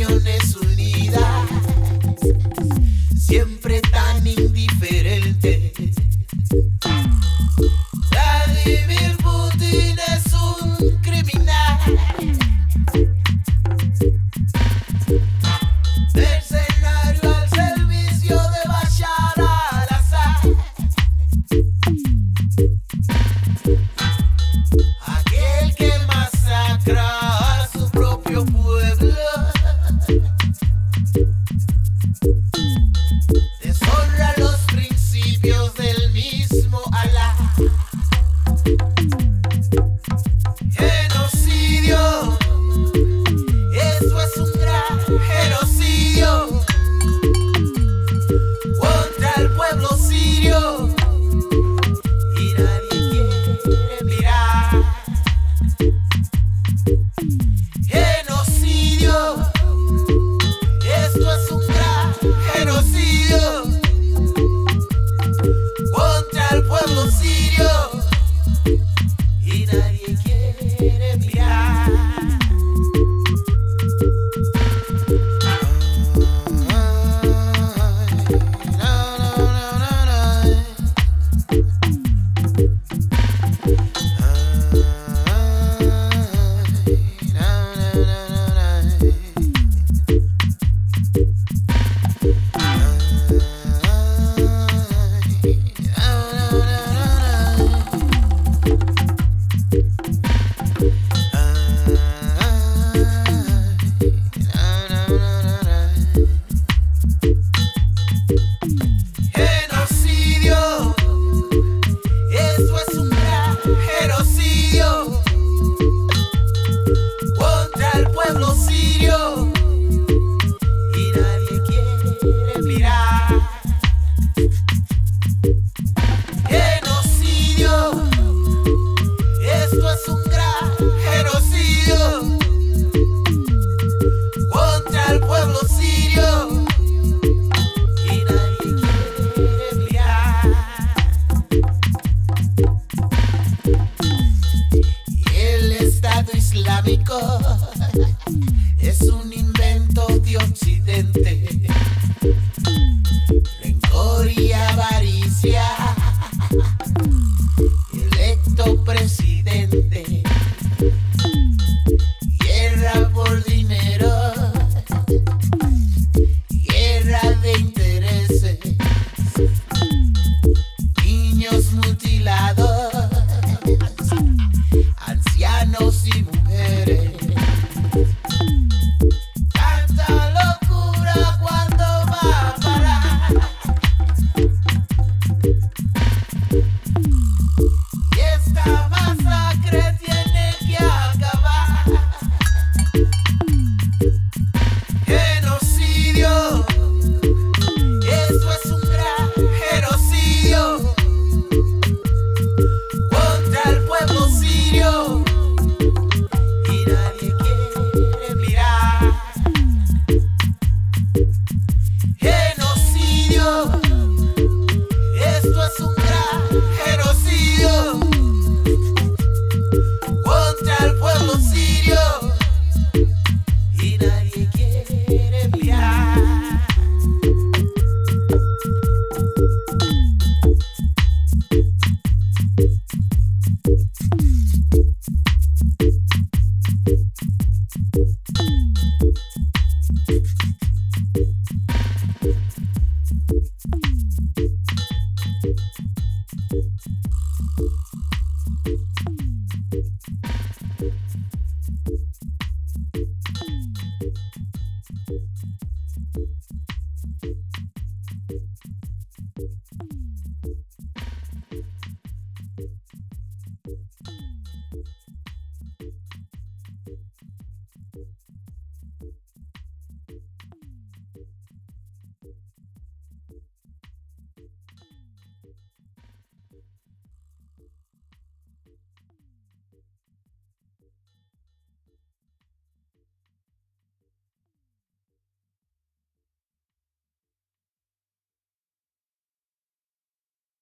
canciones. pueblo sirio.